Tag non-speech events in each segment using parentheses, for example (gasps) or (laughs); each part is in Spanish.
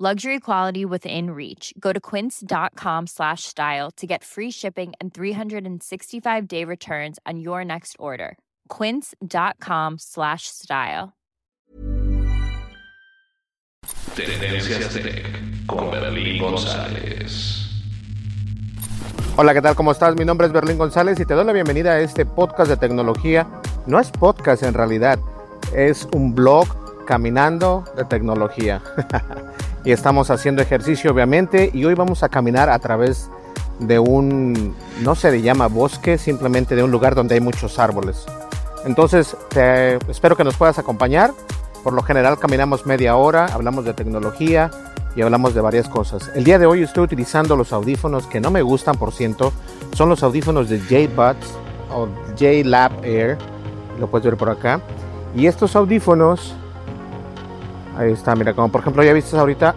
Luxury quality within reach. Go to quince.com slash style to get free shipping and 365 day returns on your next order. Quince.com slash style. Tendencias Tech con Berlín González. Hola, ¿qué tal? ¿Cómo estás? Mi nombre es Berlín González y te doy la bienvenida a este podcast de tecnología. No es podcast en realidad, es un blog caminando de tecnología. (laughs) y estamos haciendo ejercicio obviamente y hoy vamos a caminar a través de un, no se le llama bosque, simplemente de un lugar donde hay muchos árboles. Entonces, te, espero que nos puedas acompañar. Por lo general caminamos media hora, hablamos de tecnología y hablamos de varias cosas. El día de hoy estoy utilizando los audífonos que no me gustan, por ciento. Son los audífonos de J-Buds o J-Lab Air. Lo puedes ver por acá. Y estos audífonos Ahí está, mira, como por ejemplo ya viste ahorita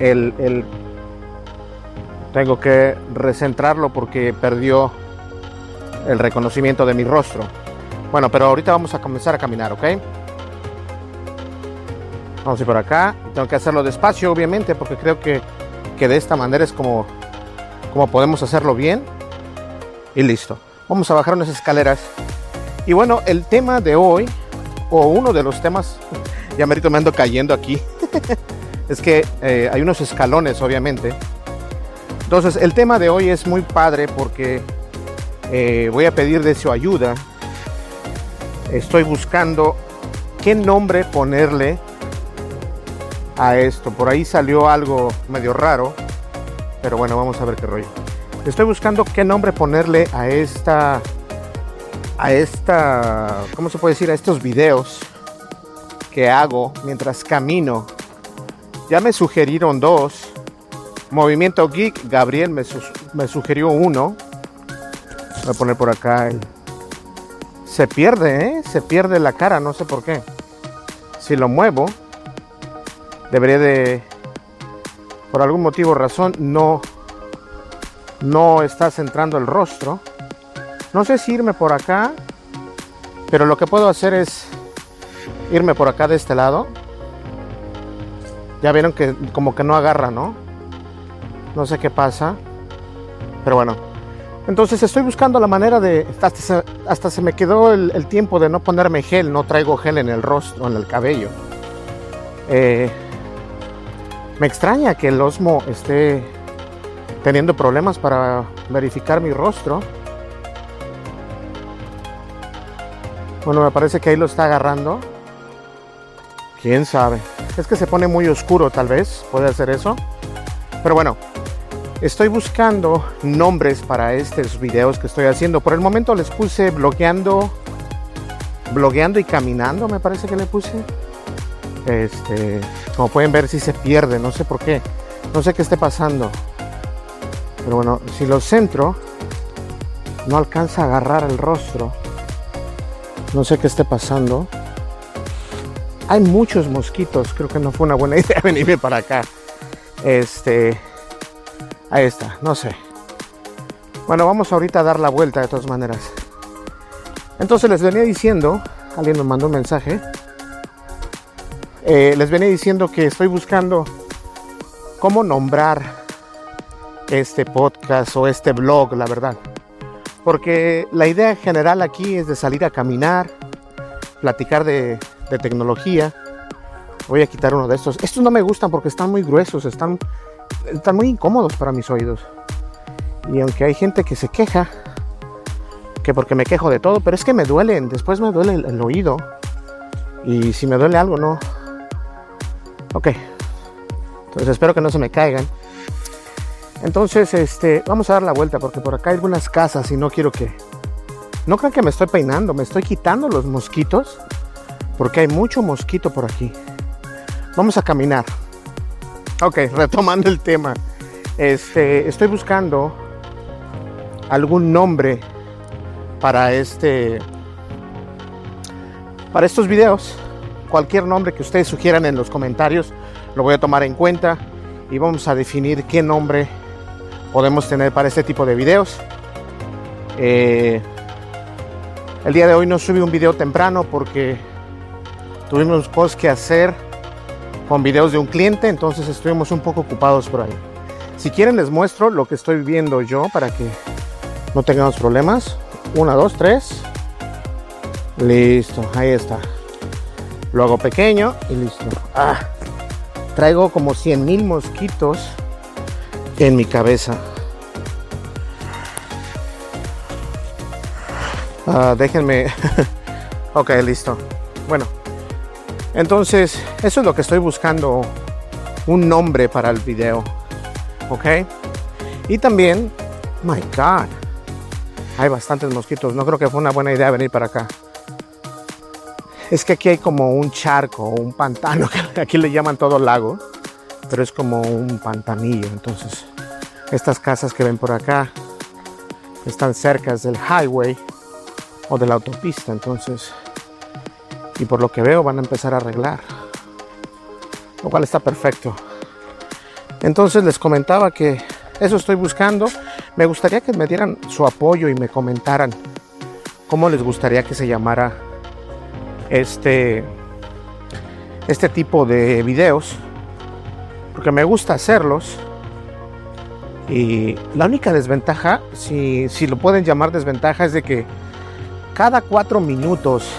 el, el, tengo que recentrarlo porque perdió el reconocimiento de mi rostro. Bueno, pero ahorita vamos a comenzar a caminar, ¿ok? Vamos a ir por acá. Tengo que hacerlo despacio, obviamente, porque creo que, que de esta manera es como, como podemos hacerlo bien. Y listo. Vamos a bajar unas escaleras. Y bueno, el tema de hoy, o uno de los temas (laughs) ya merito me ando cayendo aquí. (laughs) es que eh, hay unos escalones, obviamente. Entonces, el tema de hoy es muy padre porque eh, voy a pedir de su ayuda. Estoy buscando qué nombre ponerle a esto. Por ahí salió algo medio raro. Pero bueno, vamos a ver qué rollo. Estoy buscando qué nombre ponerle a esta. A esta. ¿Cómo se puede decir? A estos videos que hago mientras camino. Ya me sugirieron dos. Movimiento Geek, Gabriel me, me sugirió uno. Voy a poner por acá. Se pierde, ¿eh? Se pierde la cara, no sé por qué. Si lo muevo, debería de... Por algún motivo razón, no... No está centrando el rostro. No sé si irme por acá. Pero lo que puedo hacer es irme por acá de este lado. Ya vieron que como que no agarra, ¿no? No sé qué pasa. Pero bueno. Entonces estoy buscando la manera de... Hasta se, me quedó el, tiempo de no ponerme gel. No traigo gel en el rostro, en el cabello. Eh, me extraña que el Osmo esté teniendo problemas para verificar mi rostro. Bueno, me parece que ahí lo está agarrando. Quién sabe. Es que se pone muy oscuro, tal vez. Puede ser eso. Pero bueno, estoy buscando nombres para estos videos que estoy haciendo. Por el momento les puse blogueando, blogueando y caminando, me parece que le puse. Este, como pueden ver, si se pierde, no sé por qué. No sé qué esté pasando. Pero bueno, si lo centro, no alcanza a agarrar el rostro. No sé qué esté pasando. Hay muchos mosquitos, creo que no fue una buena (laughs) idea venirme para acá. Este, ahí está, no sé. Bueno, vamos ahorita a dar la vuelta de todas maneras. Entonces les venía diciendo, alguien me mandó un mensaje. Eh, les venía diciendo que estoy buscando cómo nombrar este podcast o este blog, la verdad. Porque la idea general aquí es de salir a caminar, platicar de, de tecnología. Voy a quitar uno de estos. Estos no me gustan porque están muy gruesos, están, están muy incómodos para mis oídos. Y aunque hay gente que se queja, que porque me quejo de todo, pero es que me duelen, después me duele el, oído. Y si me duele algo, no. Ok. Entonces espero que no se me caigan. Entonces, este, vamos a dar la vuelta porque por acá hay algunas casas y no quiero que... No crean que me estoy peinando, me estoy quitando los mosquitos porque hay mucho mosquito por aquí. Vamos a caminar. Ok, (laughs) retomando el tema. Este, estoy buscando algún nombre para este para estos videos. Cualquier nombre que ustedes sugieran en los comentarios lo voy a tomar en cuenta y vamos a definir qué nombre podemos tener para este tipo de videos. Eh, el día de hoy no subí un video temprano porque tuvimos cosas que hacer con videos de un cliente, entonces estuvimos un poco ocupados por ahí. Si quieren les muestro lo que estoy viendo yo para que no tengamos problemas. Una, dos, tres. Listo, ahí está. Lo hago pequeño y listo. Ah, traigo como 100 mil mosquitos en mi cabeza. Ah, déjenme. (laughs) ok, listo. Bueno, entonces eso es lo que estoy buscando. Un nombre para el video. Ok. Y también, my God, hay bastantes mosquitos. No creo que fue una buena idea venir para acá. Es que aquí hay como un charco, un pantano, que (laughs) aquí le llaman todo lago, pero es como un pantanillo. Entonces, estas casas que ven por acá están cerca del highway o de la autopista. Entonces, y por lo que veo van a empezar a arreglar, lo cual está perfecto. Entonces les comentaba que eso estoy buscando. Me gustaría que me dieran su apoyo y me comentaran cómo les gustaría que se llamara este este tipo de videos porque me gusta hacerlos y la única desventaja si, si lo pueden llamar desventaja es de que cada cuatro minutos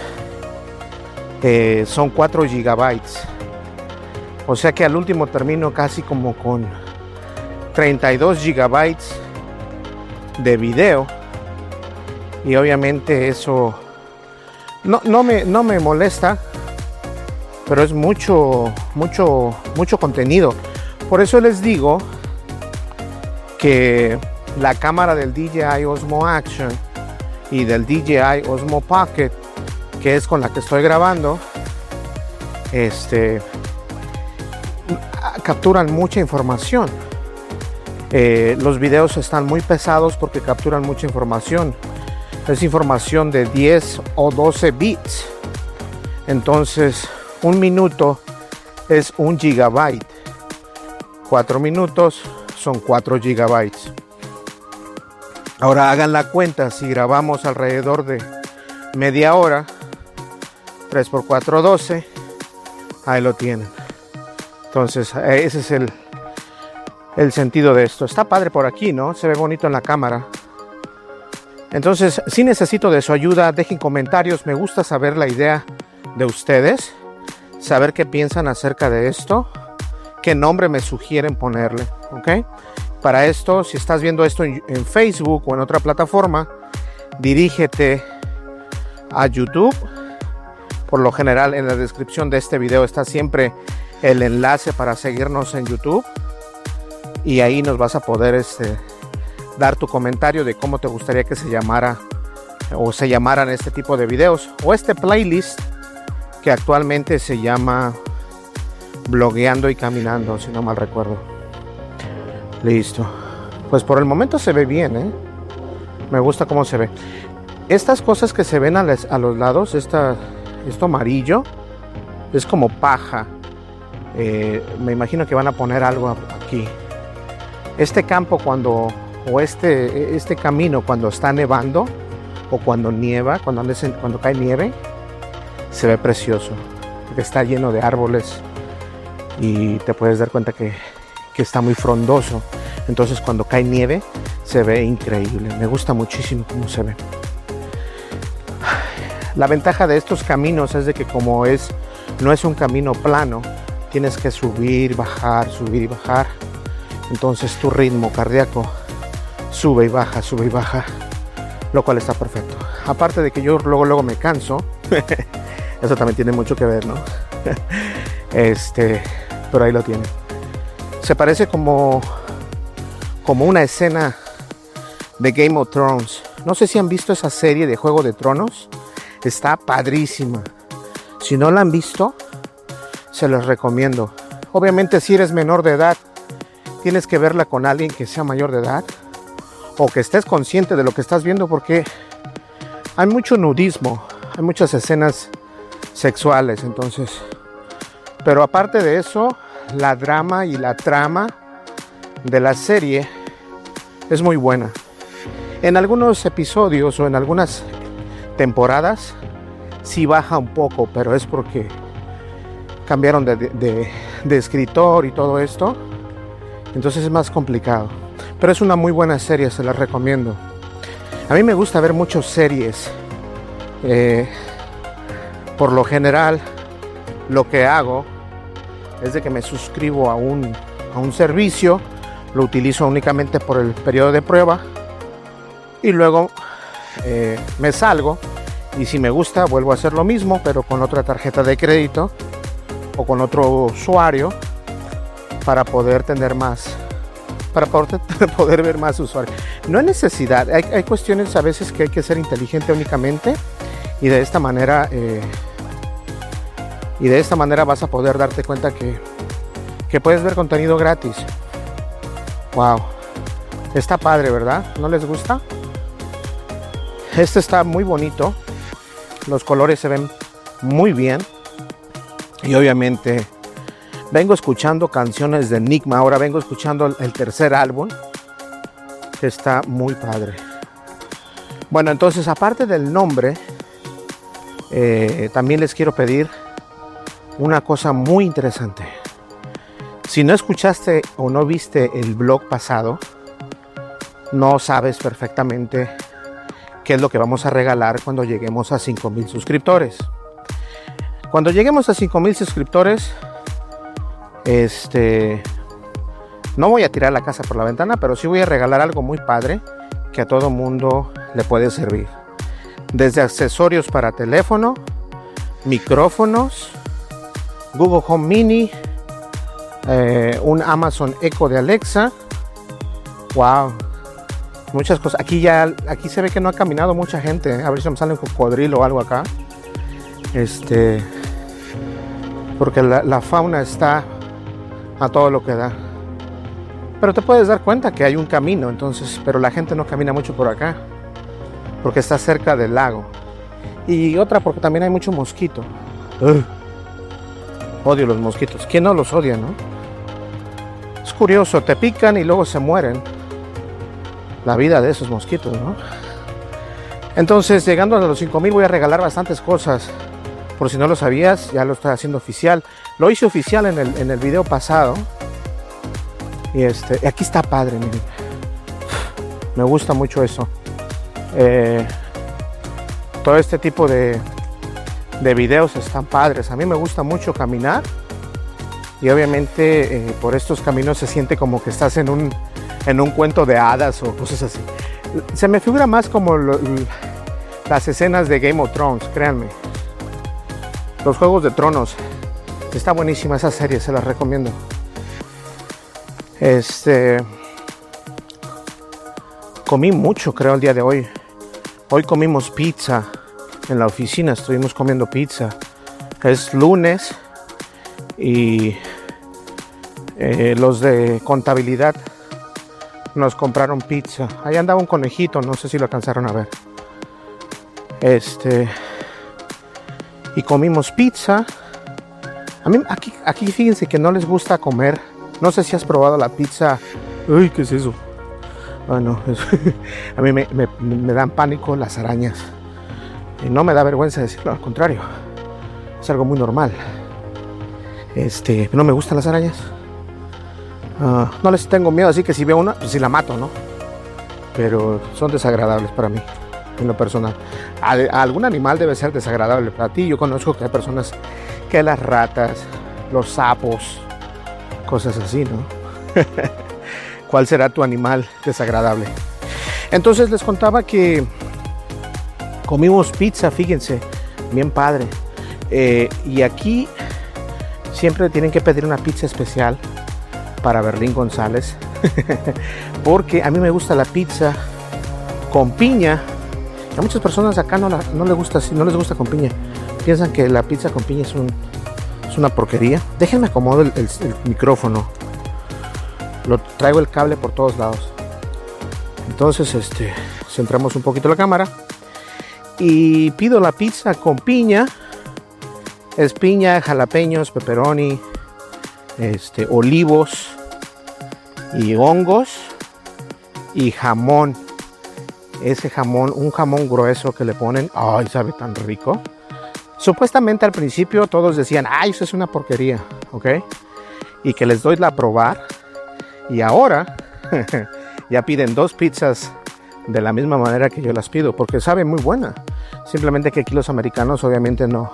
eh, son 4 gigabytes. O sea que al último termino casi como con 32 gigabytes de video. Y obviamente eso no, no, me, no me molesta pero es mucho mucho mucho contenido. Por eso les digo que la cámara del DJI Osmo Action y del DJI Osmo Pocket que es con la que estoy grabando este capturan mucha información eh, los videos están muy pesados porque capturan mucha información. Es información de 10 o 12 bits. Entonces, un minuto es un gigabyte. 4 minutos son 4 gigabytes. Ahora hagan la cuenta, si grabamos alrededor de media hora, 3 por 4, 12, ahí lo tienen. Entonces, ese es el, el sentido de esto. Está padre por aquí, ¿no? Se ve bonito en la cámara. Entonces, si necesito de su ayuda, dejen comentarios. Me gusta saber la idea de ustedes, saber qué piensan acerca de esto, qué nombre me sugieren ponerle, ¿ok? Para esto, si estás viendo esto en Facebook o en otra plataforma, dirígete a YouTube. Por lo general, en la descripción de este video está siempre el enlace para seguirnos en YouTube. Y ahí nos vas a poder este, dar tu comentario de cómo te gustaría que se llamara o se llamaran este tipo de videos. O este playlist que actualmente se llama blogueando y caminando si no mal recuerdo. Listo. Pues por el momento se ve bien ¿eh? me gusta cómo se ve. Estas cosas que se ven a, a los lados esta, esto amarillo es como paja eh, me imagino que van a poner algo aquí este campo cuando, o este, este camino cuando está nevando, o cuando nieva, cuando, cuando cae nieve, se ve precioso, está lleno de árboles y te puedes dar cuenta que, que está muy frondoso. Entonces cuando cae nieve se ve increíble. Me gusta muchísimo cómo se ve. La ventaja de estos caminos es de que como es no es un camino plano, tienes que subir, bajar, subir y bajar. Entonces tu ritmo cardíaco sube y baja, sube y baja, lo cual está perfecto. Aparte de que yo luego luego me canso, (laughs) eso también tiene mucho que ver, ¿no? (laughs) Este, pero ahí lo tiene. Se parece como como una escena de Game of Thrones. No sé si han visto esa serie de Juego de Tronos. Está padrísima. Si no la han visto, se los recomiendo. Obviamente si eres menor de edad, tienes que verla con alguien que sea mayor de edad o que estés consciente de lo que estás viendo porque hay mucho nudismo, hay muchas escenas sexuales, entonces. Pero aparte de eso, la drama y la trama de la serie es muy buena. En algunos episodios o en algunas temporadas sí baja un poco, pero es porque cambiaron de, escritor y todo esto. Entonces es más complicado. Pero es una muy buena serie, se la recomiendo. A mí me gusta ver muchas series. Eh, por lo general, lo que hago es de que me suscribo a un, a un servicio, lo utilizo únicamente por el periodo de prueba y luego eh, me salgo y si me gusta vuelvo a hacer lo mismo pero con otra tarjeta de crédito o con otro usuario para poder tener más para poder, (laughs) poder ver más usuarios no hay necesidad hay, hay, cuestiones a veces que hay que ser inteligente únicamente y de esta manera eh, y de esta manera vas a poder darte cuenta que, que puedes ver contenido gratis. Wow está padre verdad no les gusta este está muy bonito. Los colores se ven muy bien. Y obviamente vengo escuchando canciones de Enigma. Ahora vengo escuchando el tercer álbum. Que está muy padre. Bueno, entonces aparte del nombre, eh, también les quiero pedir una cosa muy interesante. Si no escuchaste o no viste el blog pasado, no sabes perfectamente qué es lo que vamos a regalar cuando lleguemos a 5000 suscriptores. Cuando lleguemos a 5000 suscriptores, este no voy a tirar la casa por la ventana, pero sí voy a regalar algo muy padre que a todo mundo le puede servir. Desde accesorios para teléfono, micrófonos, Google Home Mini, eh, un Amazon Echo de Alexa. Wow, muchas cosas. Aquí ya, aquí se ve que no ha caminado mucha gente. ¿eh? A ver si me sale un cocodrilo o algo acá. Este, porque la, fauna está a todo lo que da. Pero te puedes dar cuenta que hay un camino, entonces, pero la gente no camina mucho por acá, porque está cerca del lago. Y otra porque también hay mucho mosquito. Odio los mosquitos. ¿Quién no los odia, no? Es curioso, te pican y luego se mueren la vida de esos mosquitos, ¿no? Entonces, llegando a los 5000 voy a regalar bastantes cosas. Por si no lo sabías, ya lo estoy haciendo oficial. Lo hice oficial en el, en el video pasado. Y este, aquí está padre, miren. Me gusta mucho eso. Eh, todo este tipo de, de videos están padres. A mí me gusta mucho caminar. Y obviamente eh, por estos caminos se siente como que estás en un en un cuento de hadas o cosas así. Se me figura más como las escenas de Game of Thrones, créanme. Los Juegos de Tronos. Está buenísima esa serie, se la recomiendo. Este. Comí mucho, creo, el día de hoy. Hoy comimos pizza. En la oficina estuvimos comiendo pizza. Es lunes y eh, los de contabilidad nos compraron pizza. Ahí andaba un conejito, no sé si lo alcanzaron a ver. Este. Y comimos pizza. A mí, aquí, aquí fíjense que no les gusta comer. No sé si has probado la pizza. Uy, ¿qué es eso? Bueno, (laughs) a mí me, me dan pánico las arañas. Y no me da vergüenza decirlo, al contrario. Es algo muy normal. Este, no me gustan las arañas. Ah, no les tengo miedo, así que si veo una, pues si la mato, ¿no? Pero son desagradables para mí, en lo personal. Algún animal debe ser desagradable para ti. Yo conozco que hay personas que las ratas, los sapos, cosas así, ¿no? (laughs) ¿Cuál será tu animal desagradable? Entonces les contaba que comimos pizza, fíjense, bien padre. Eh, y aquí siempre tienen que pedir una pizza especial para Berlín González. (laughs) Porque a mí me gusta la pizza con piña. A muchas personas acá no, no, les gusta, no les gusta con piña. Piensan que la pizza con piña es, un, es una porquería. Déjenme acomodar el, el, el micrófono. Lo traigo el cable por todos lados. Entonces, este, centramos un poquito la cámara y pido la pizza con piña. Es piña, jalapeños, pepperoni, este, olivos y hongos y jamón. Ese jamón, un jamón grueso que le ponen, ay, sabe tan rico. Supuestamente al principio todos decían, ay, eso es una porquería, ¿ok? Y que les doy la probar. Y ahora (laughs) ya piden dos pizzas de la misma manera que yo las pido, porque sabe muy buena. Simplemente que aquí los americanos obviamente no.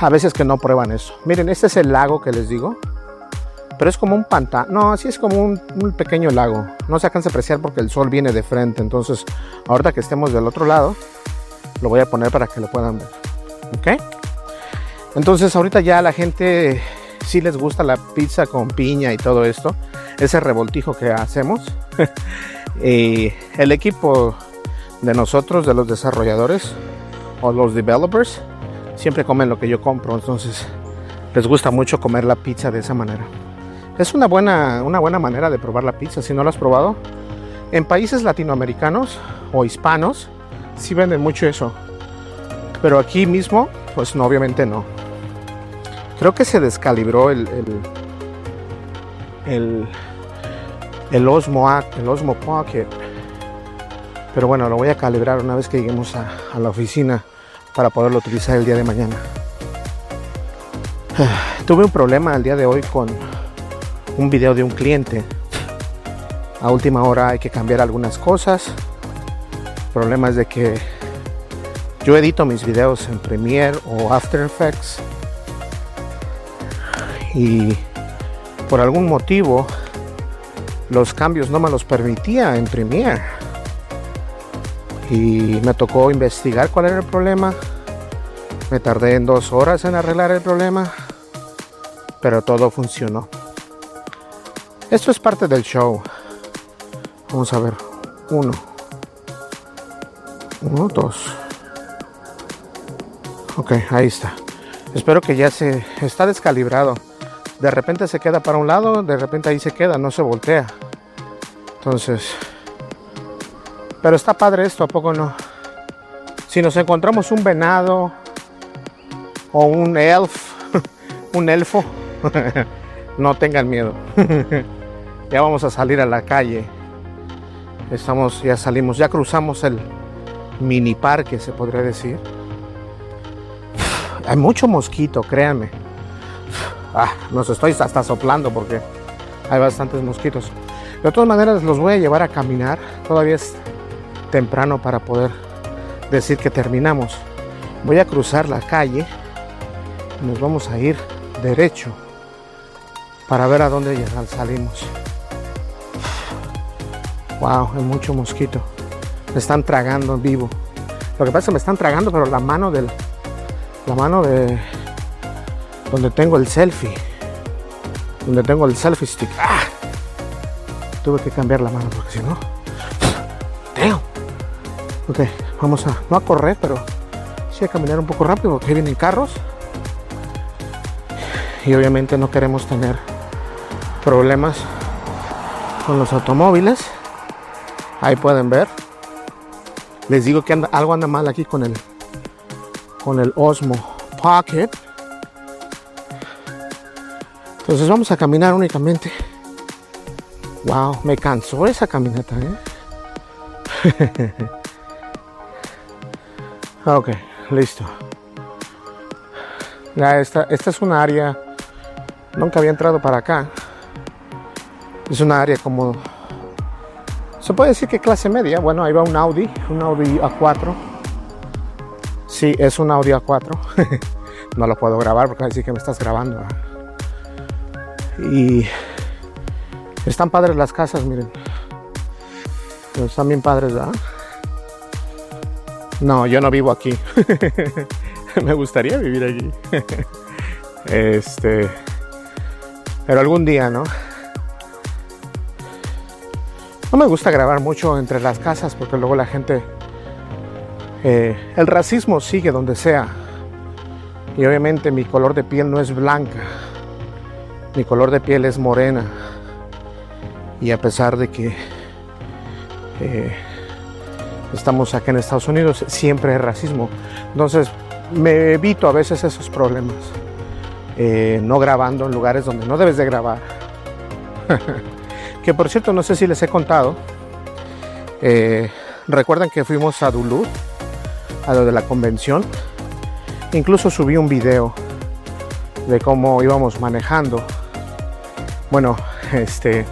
A veces que no prueban eso. Miren, este es el lago que les digo. Pero es como un pantano. No, así es como un, un, pequeño lago. No se alcanza a apreciar porque el sol viene de frente. Entonces, ahorita que estemos del otro lado, lo voy a poner para que lo puedan ver. ¿Ok? Entonces, ahorita ya la gente sí les gusta la pizza con piña y todo esto. Ese revoltijo que hacemos. (laughs) y el equipo de nosotros, de los desarrolladores o los developers, siempre comen lo que yo compro, entonces les gusta mucho comer la pizza de esa manera. Es una buena, una buena manera de probar la pizza, si no la has probado. En países latinoamericanos o hispanos, sí venden mucho eso. Pero aquí mismo, pues no, obviamente no. Creo que se descalibró el, el, el, el Osmo, el Osmo Pocket pero bueno, lo voy a calibrar una vez que lleguemos a, a la oficina para poderlo utilizar el día de mañana. Tuve un problema el día de hoy con un video de un cliente. A última hora hay que cambiar algunas cosas. El problema es de que yo edito mis videos en Premiere o After Effects y por algún motivo los cambios no me los permitía en Premiere y me tocó investigar cuál era el problema. Me tardé en dos horas en arreglar el problema, pero todo funcionó. Esto es parte del show. Vamos a ver. Uno. Uno, dos. Ok, ahí está. Espero que ya se está descalibrado. De repente se queda para un lado, de repente ahí se queda, no se voltea. Entonces, pero está padre esto, ¿a poco no? Si nos encontramos un venado o un elf, (laughs) un elfo, (laughs) no tengan miedo. (laughs) ya vamos a salir a la calle. Estamos, ya salimos, ya cruzamos el mini parque, se podría decir. (sighs) Hay mucho mosquito, créanme. (sighs) Ah, nos estoy hasta soplando porque hay bastantes mosquitos. De todas maneras, los voy a llevar a caminar. Todavía es temprano para poder decir que terminamos. Voy a cruzar la calle nos vamos a ir derecho para ver a dónde salimos. Wow, hay mucho mosquito. Me están tragando en vivo. Lo que pasa es me están tragando, pero la mano del. La mano de. Donde tengo el selfie. Donde tengo el selfie stick. ¡Ah! Tuve que cambiar la mano porque si no. Ok, vamos a, no a correr, pero sí a caminar un poco rápido porque vienen carros. Y obviamente no queremos tener problemas con los automóviles. Ahí pueden ver. Les digo que anda, algo anda mal aquí con el con el Osmo Pocket. Entonces vamos a caminar únicamente. Wow, me cansó esa caminata, ¿eh? (laughs) Ah, ok, listo. Ya esta, esta es un área. Nunca había entrado para acá. Es una área como... Se puede decir que clase media. Bueno, ahí va un Audi, un Audi A4. Sí, es un Audi A4. (laughs) no lo puedo grabar porque decir que me estás grabando. Y están padres las casas, miren. Están bien padres, ¿verdad? No, yo no vivo aquí. (laughs) me gustaría vivir aquí. (laughs) este. Pero algún día, ¿no? No me gusta grabar mucho entre las casas porque luego la gente... Eh, el racismo sigue donde sea. Y obviamente mi color de piel no es blanca. Mi color de piel es morena. Y a pesar de que eh, estamos aquí en Estados Unidos, siempre hay racismo. Entonces me evito a veces esos problemas. Eh, no grabando en lugares donde no debes de grabar. (laughs) que por cierto, no sé si les he contado. Eh, recuerdan que fuimos a Duluth, a lo de la convención. Incluso subí un video de cómo íbamos manejando. Bueno, (laughs) este,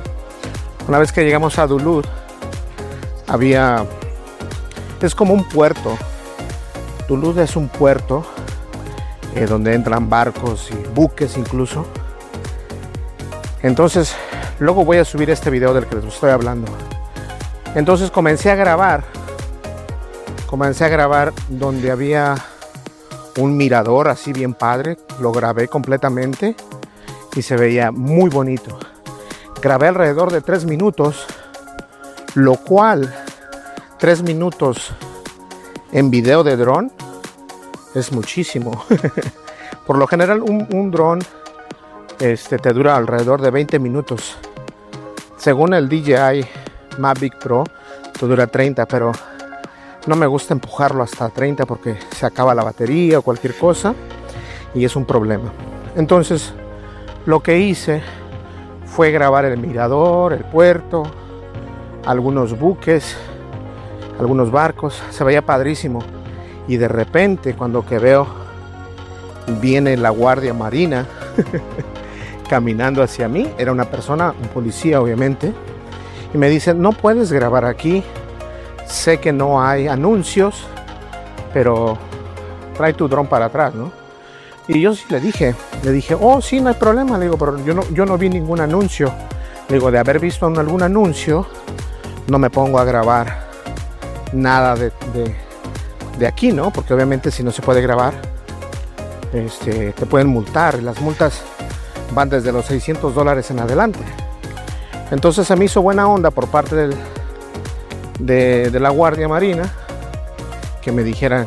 una vez que llegamos a Duluth, había, es como un puerto. Duluth es un puerto eh, donde entran barcos y buques incluso. Entonces, luego voy a subir este video del que les estoy hablando. Entonces comencé a grabar, comencé a grabar donde había un mirador así bien padre, lo grabé completamente y se veía muy bonito. Grabé alrededor de tres minutos, lo cual tres minutos en video de dron es muchísimo. (laughs) Por lo general un, dron este, te dura alrededor de 20 minutos. Según el DJI Mavic Pro, te dura 30, pero no me gusta empujarlo hasta 30 porque se acaba la batería o cualquier cosa y es un problema. Entonces, lo que hice fue grabar el mirador, el puerto, algunos buques, algunos barcos. Se veía padrísimo. Y de repente, cuando que veo, viene la Guardia Marina (laughs) caminando hacia mí. Era una persona, un policía obviamente. Y me dice, no puedes grabar aquí. Sé que no hay anuncios, pero trae tu dron para atrás, ¿no? Y yo sí le dije, le dije, oh, sí, no hay problema. Le digo, pero yo no, yo no vi ningún anuncio. Le digo, de haber visto algún anuncio, no me pongo a grabar nada de de aquí, ¿no? Porque obviamente si no se puede grabar, este, te pueden multar. Las multas van desde los 600 dólares en adelante. Entonces se me hizo buena onda por parte del, de, la Guardia Marina que me dijeran,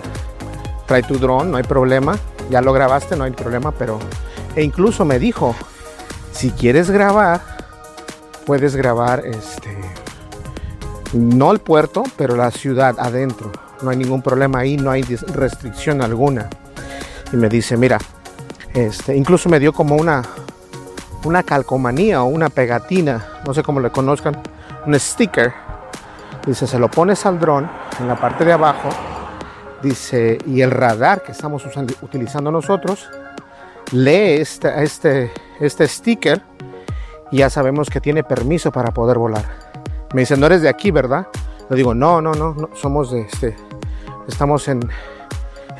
trae tu dron, no hay problema, ya lo grabaste, no hay problema, pero... E incluso me dijo, si quieres grabar, puedes grabar este... No el puerto, pero la ciudad adentro no hay ningún problema ahí, no hay restricción alguna. Y me dice, mira, este, incluso me dio como una, una calcomanía o una pegatina, no sé cómo le conozcan, un sticker. Dice, se lo pones al dron en la parte de abajo. Dice, y el radar que estamos utilizando nosotros lee este, este, este sticker y ya sabemos que tiene permiso para poder volar. Me dice, no eres de aquí, ¿verdad? Le digo, no, no, no, no somos de este, estamos en,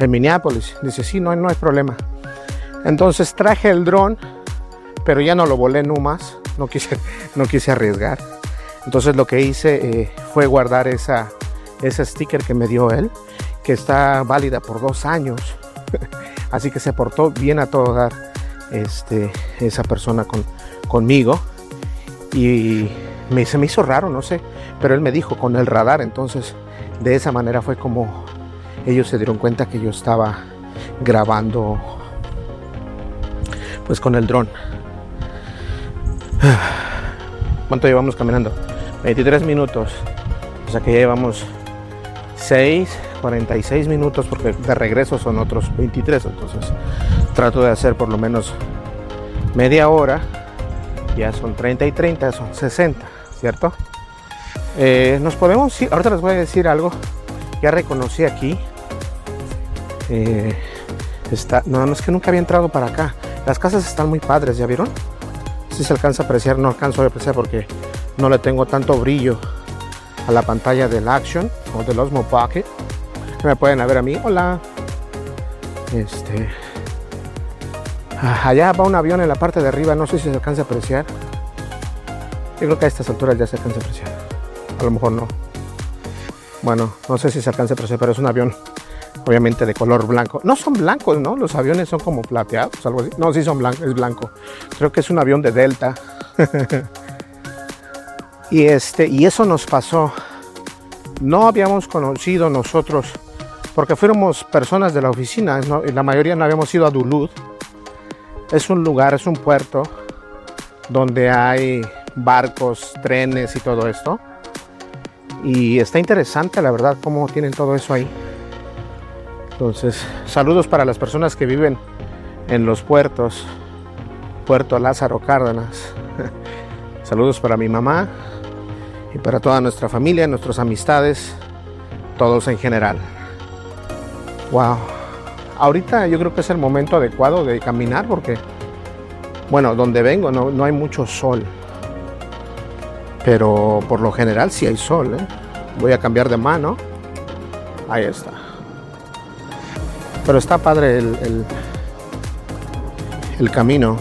Minneapolis. Dice, sí, no, no hay problema. Entonces traje el dron, pero ya no lo volé más, no quise, (laughs) no quise arriesgar. Entonces lo que hice eh, fue guardar esa, ese sticker que me dio él, que está válida por dos años. (laughs) Así que se portó bien a todo dar este, esa persona con, conmigo. Y me, se me hizo raro, no sé, pero él me dijo con el radar, entonces de esa manera fue como ellos se dieron cuenta que yo estaba grabando pues con el dron. (sighs) ¿Cuánto llevamos caminando? 23 minutos. O sea que ya llevamos 6, 46 minutos porque de regreso son otros 23. Entonces trato de hacer por lo menos media hora. Ya son 30 y 30, son 60, ¿cierto? Eh, nos podemos ir, ahorita les voy a decir algo. Ya reconocí aquí eh, está, no, no es que nunca había entrado para acá. Las casas están muy padres, ¿ya vieron? Si se alcanza a apreciar, no alcanzo a apreciar porque no le tengo tanto brillo a la pantalla del Action o del Osmo Pocket. Me pueden ver a mí. Hola. Este. Ah, allá va un avión en la parte de arriba. No sé si se alcanza a apreciar. Yo creo que a estas alturas ya se alcanza a apreciar. A lo mejor no. Bueno, no sé si se alcanza a apreciar, pero es un avión obviamente de color blanco. No son blancos, ¿no? Los aviones son como plateados, algo así. No, sí son blancos, es blanco. Creo que es un avión de Delta. (laughs) y este, y eso nos pasó. No habíamos conocido nosotros, porque fuéramos personas de la oficina, y la mayoría no habíamos ido a Duluth. Es un lugar, es un puerto donde hay barcos, trenes y todo esto. Y está interesante, la verdad, cómo tienen todo eso ahí. Entonces, saludos para las personas que viven en los puertos. Puerto Lázaro Cárdenas. (laughs) saludos para mi mamá y para toda nuestra familia, nuestras amistades, todos en general. Wow. Ahorita yo creo que es el momento adecuado de caminar porque, bueno, donde vengo no, no hay mucho sol. Pero por lo general sí hay sol. ¿eh? Voy a cambiar de mano. Ahí está. Pero está padre el, el, camino.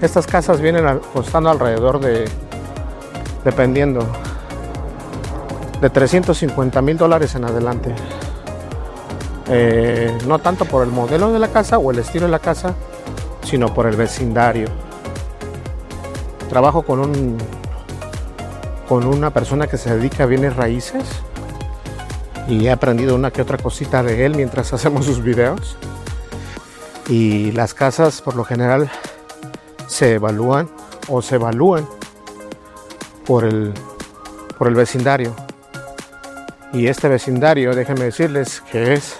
Estas casas vienen costando alrededor de, dependiendo, de 350 mil dólares en adelante. Eh, no tanto por el modelo de la casa o el estilo de la casa, sino por el vecindario. Trabajo con un con una persona que se dedica a bienes raíces y he aprendido una que otra cosita de él mientras (laughs) hacemos sus videos. Y las casas por lo general se evalúan o se evalúan por el, por el vecindario. Y este vecindario, déjenme decirles que es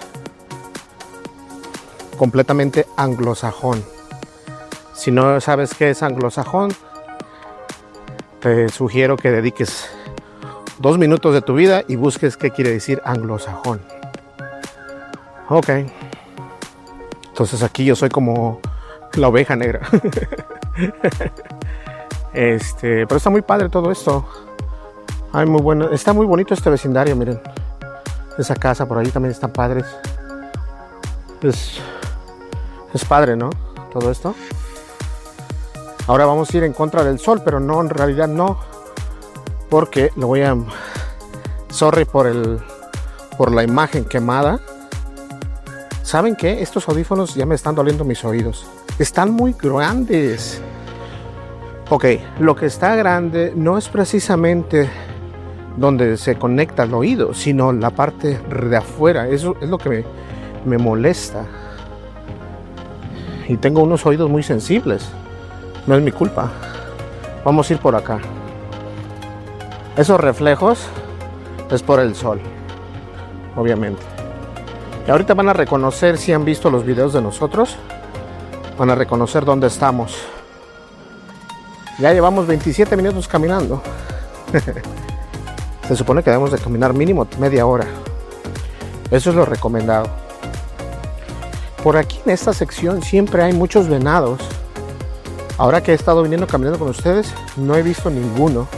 completamente anglosajón. Si no sabes qué es anglosajón, te sugiero que dediques dos minutos de tu vida y busques qué quiere decir anglosajón. Ok. Entonces aquí yo soy como la oveja negra. (laughs) este, pero está muy padre todo esto. Ay, muy bueno. Está muy bonito este vecindario, miren. Esa casa por ahí también están padres. Es, es padre, ¿no? Todo esto. Ahora vamos a ir en contra del sol, pero no, en realidad no porque lo voy a sorry por el por la imagen quemada. Saben qué estos audífonos ya me están doliendo mis oídos. Están muy grandes. Ok lo que está grande no es precisamente donde se conecta el oído sino la parte de afuera. Eso es lo que me, me molesta. Y tengo unos oídos muy sensibles no es mi culpa vamos a ir por acá esos reflejos es por el sol, obviamente. Y ahorita van a reconocer, si han visto los videos de nosotros, van a reconocer dónde estamos. Ya llevamos 27 minutos caminando. (laughs) Se supone que debemos de caminar mínimo media hora. Eso es lo recomendado. Por aquí en esta sección siempre hay muchos venados. Ahora que he estado viniendo caminando con ustedes, no he visto ninguno.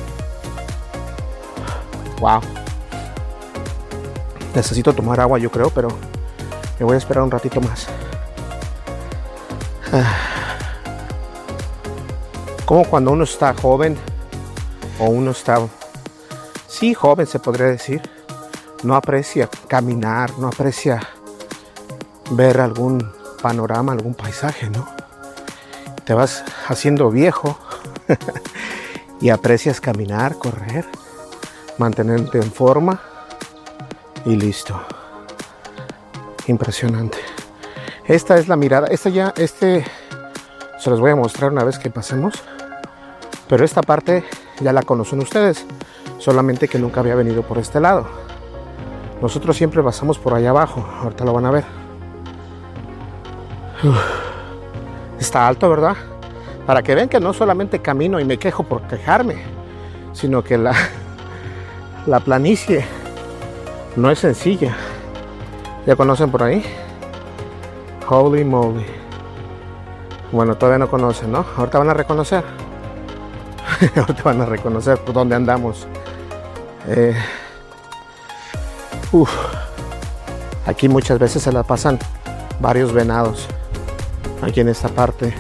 Wow. Necesito tomar agua, yo creo, pero me voy a esperar un ratito más. Como cuando uno está joven o uno está, sí, joven se podría decir, no aprecia caminar, no aprecia ver algún panorama, algún paisaje, ¿no? Te vas haciendo viejo (laughs) y aprecias caminar, correr mantenerte en forma y listo. Impresionante. Esta es la mirada. Esta ya, este se los voy a mostrar una vez que pasemos. Pero esta parte ya la conocen ustedes. Solamente que nunca había venido por este lado. Nosotros siempre pasamos por allá abajo. Ahorita lo van a ver. Está alto, ¿verdad? Para que vean que no solamente camino y me quejo por quejarme, sino que la, (laughs) la planicie no es sencilla. ¿Ya conocen por ahí? Holy moly. Bueno, todavía no conocen, ¿no? Ahorita van a reconocer. (laughs) ahorita van a reconocer por dónde andamos. Eh, uf, aquí muchas veces se la pasan varios venados. Aquí en esta parte.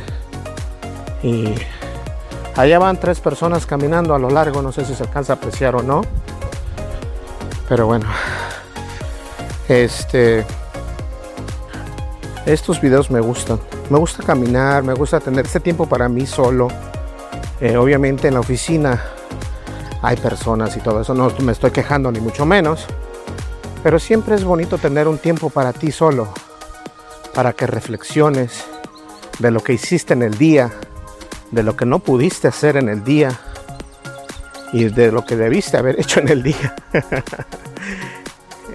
Y allá van tres personas caminando a lo largo. No sé si se alcanza a apreciar o no. Pero bueno. Este. Estos videos me gustan. Me gusta caminar, me gusta tener este tiempo para mí solo. Eh, obviamente en la oficina hay personas y todo eso, no me estoy quejando ni mucho menos. Pero siempre es bonito tener un tiempo para ti solo, para que reflexiones de lo que hiciste en el día, de lo que no pudiste hacer en el día y de lo que debiste haber hecho en el día. (laughs)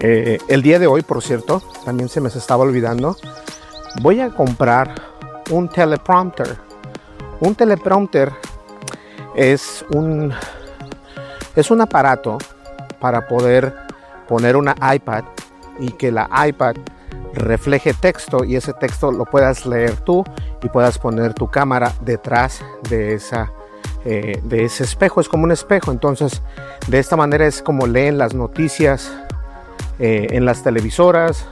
Eh, el día de hoy, por cierto, también se me estaba olvidando, voy a comprar un teleprompter. Un teleprompter es un, es un aparato para poder poner una iPad y que la iPad refleje texto y ese texto lo puedas leer tú y puedas poner tu cámara detrás de esa eh, de ese espejo. Es como un espejo. Entonces de esta manera es como leen las noticias eh, en las televisoras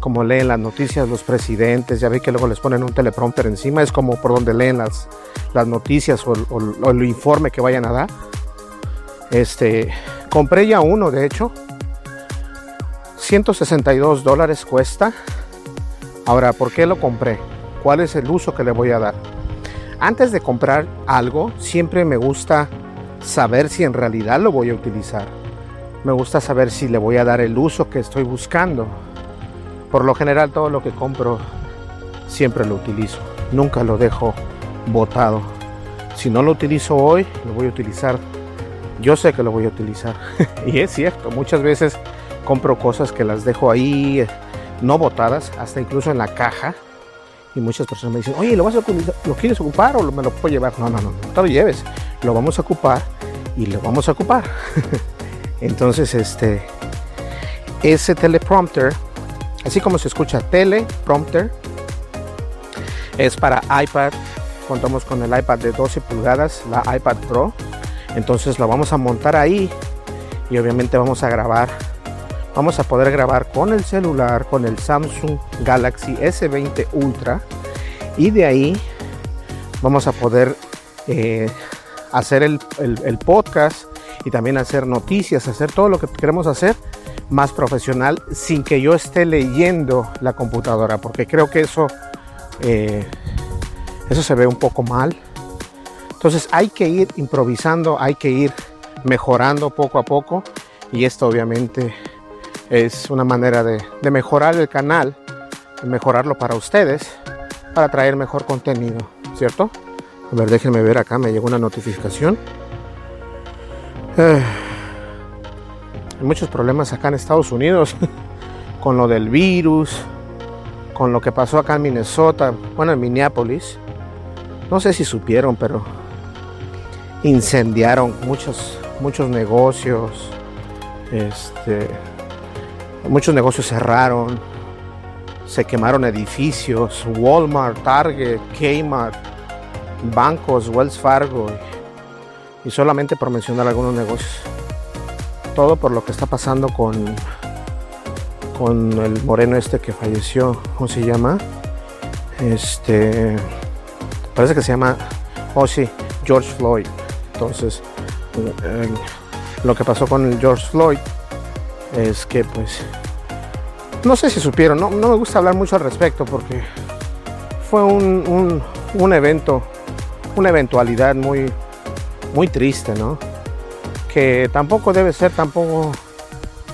como leen las noticias los presidentes, ya ve que luego les ponen un teleprompter encima, es como por donde leen las, las noticias o, el informe que vayan a dar. Este, compré ya uno, de hecho, 162 dólares cuesta. Ahora, ¿por qué lo compré? ¿Cuál es el uso que le voy a dar? Antes de comprar algo, siempre me gusta saber si en realidad lo voy a utilizar. Me gusta saber si le voy a dar el uso que estoy buscando. Por lo general todo lo que compro siempre lo utilizo. Nunca lo dejo botado. Si no lo utilizo hoy, lo voy a utilizar. Yo sé que lo voy a utilizar. (laughs) y es cierto, muchas veces compro cosas que las dejo ahí no botadas, hasta incluso en la caja. Y muchas personas me dicen, oye, ¿lo, vas a, ¿lo quieres ocupar o me lo puedo llevar? No, no, no, no te lo lleves. Lo vamos a ocupar y lo vamos a ocupar. (laughs) Entonces, este, ese teleprompter Así como se escucha teleprompter, es para iPad. Contamos con el iPad de 12 pulgadas, la iPad Pro. Entonces lo vamos a montar ahí y obviamente vamos a grabar. Vamos a poder grabar con el celular, con el Samsung Galaxy S20 Ultra. Y de ahí vamos a poder eh, hacer el podcast y también hacer noticias, hacer todo lo que queremos hacer más profesional sin que yo esté leyendo la computadora, porque creo que eso, eh, eso se ve un poco mal. Entonces hay que ir improvisando, hay que ir mejorando poco a poco y esto obviamente es una manera de, de mejorar el canal, de mejorarlo para ustedes, para traer mejor contenido, ¿cierto? A ver, déjenme ver acá, me llegó una notificación. Eh, hay muchos problemas acá en Estados Unidos (laughs) con lo del virus, con lo que pasó acá en Minnesota, bueno, en Minneapolis. No sé si supieron, pero incendiaron muchos, muchos negocios. Este, muchos negocios cerraron, se quemaron edificios, Walmart, Target, Kmart, bancos, Wells Fargo, y solamente por mencionar algunos negocios todo por lo que está pasando con, con el moreno este que falleció, ¿cómo se llama? Este, parece que se llama, oh sí, George Floyd. Entonces, eh, lo que pasó con el George Floyd es que pues, no sé si supieron, no, me gusta hablar mucho al respecto porque fue un, un evento, una eventualidad muy, muy triste, ¿no? que tampoco debe ser tampoco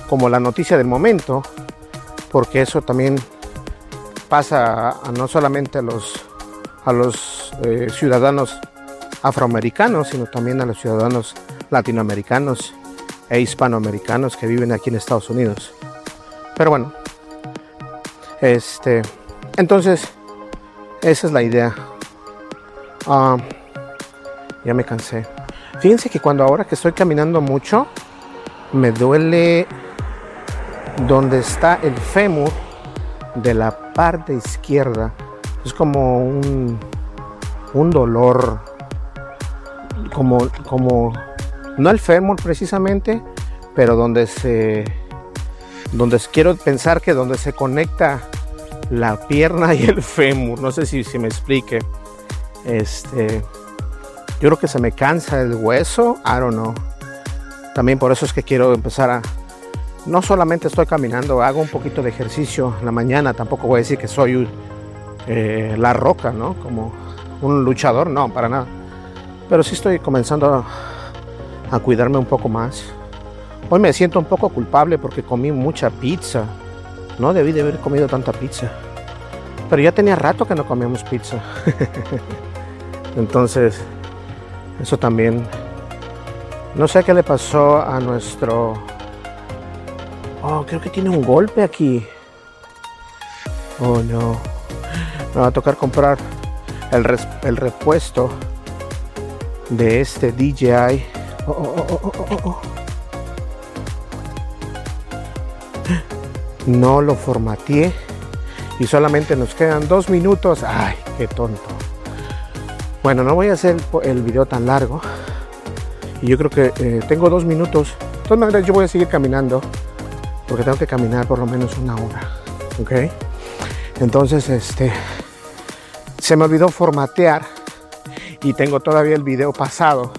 como la noticia del momento, porque eso también pasa a, no solamente a los, a los eh, ciudadanos afroamericanos, sino también a los ciudadanos latinoamericanos e hispanoamericanos que viven aquí en Estados Unidos. Pero bueno, este, entonces, esa es la idea. Ah, ya me cansé. Fíjense que cuando ahora que estoy caminando mucho, me duele donde está el fémur de la parte izquierda. Es como un, un dolor, como, como, no el fémur precisamente, pero donde se, donde quiero pensar que donde se conecta la pierna (laughs) y el fémur, no sé si, si me explique, este, yo creo que se me cansa el hueso, I don't know. También por eso es que quiero empezar a, no solamente estoy caminando, hago un poquito de ejercicio en la mañana, tampoco voy a decir que soy eh, la roca, ¿no? Como un luchador, no, para nada. Pero sí estoy comenzando cuidarme un poco más. Hoy me siento un poco culpable porque comí mucha pizza. No debí de haber comido tanta pizza. Pero ya tenía rato que no comíamos pizza. (laughs) Entonces, eso también... No sé qué le pasó a nuestro... Oh, creo que tiene un golpe aquí. Oh, no. Me va a tocar comprar el, repuesto de este DJI. Oh, oh, oh, (gasps) no lo formateé y solamente nos quedan dos minutos. Ay, qué tonto. Bueno, no voy a hacer el video tan largo. Y yo creo que eh, tengo dos minutos. De todas maneras, yo voy a seguir caminando. Porque tengo que caminar por lo menos una hora. ¿Ok? Entonces, este se me olvidó formatear y tengo todavía el video pasado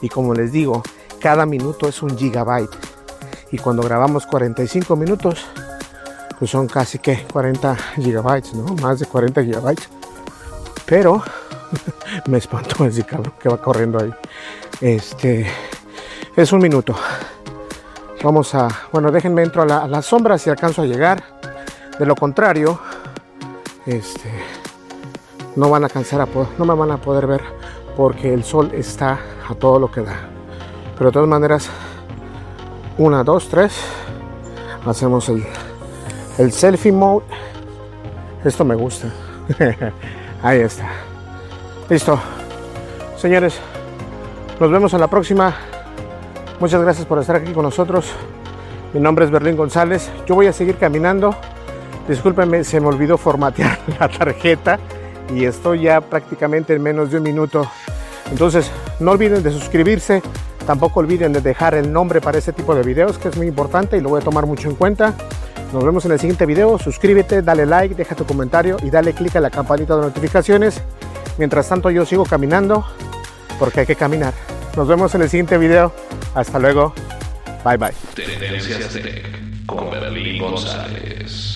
y como les digo cada minuto es un gigabyte. Y cuando grabamos 45 minutos pues son casi que 40 gigabytes no más de 40 gigabytes. Pero (laughs) me espanto ese cabrón que va corriendo ahí. Este es un minuto. Vamos a bueno déjenme entro a la, a la sombra si alcanzo a llegar. De lo contrario este no van a cansar a no me van a poder ver porque el sol está a todo lo que da. Pero de todas maneras, una, dos, tres, hacemos el, el selfie mode. Esto me gusta. (laughs) Ahí está. Listo. Señores, nos vemos en la próxima. Muchas gracias por estar aquí con nosotros. Mi nombre es Berlín González. Yo voy a seguir caminando. Discúlpenme, se me olvidó formatear (laughs) la tarjeta y estoy ya prácticamente en menos de un minuto. Entonces, no olviden de suscribirse, tampoco olviden de dejar el nombre para este tipo de videos, que es muy importante y lo voy a tomar mucho en cuenta. Nos vemos en el siguiente video, suscríbete, dale like, deja tu comentario y dale click a la campanita de notificaciones. Mientras tanto yo sigo caminando porque hay que caminar. Nos vemos en el siguiente video. Hasta luego. Bye bye. con González.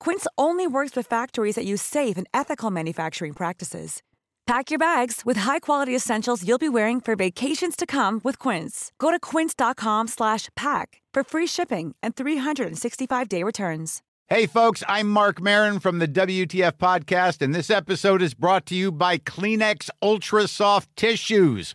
Quince only works with factories that use safe and ethical manufacturing practices. Pack your bags with high-quality essentials you'll be wearing for vacations to come with Quince. Go to quince.com/pack for free shipping and 365-day returns. Hey folks, I'm Mark Marin from the WTF podcast and this episode is brought to you by Kleenex Ultra Soft Tissues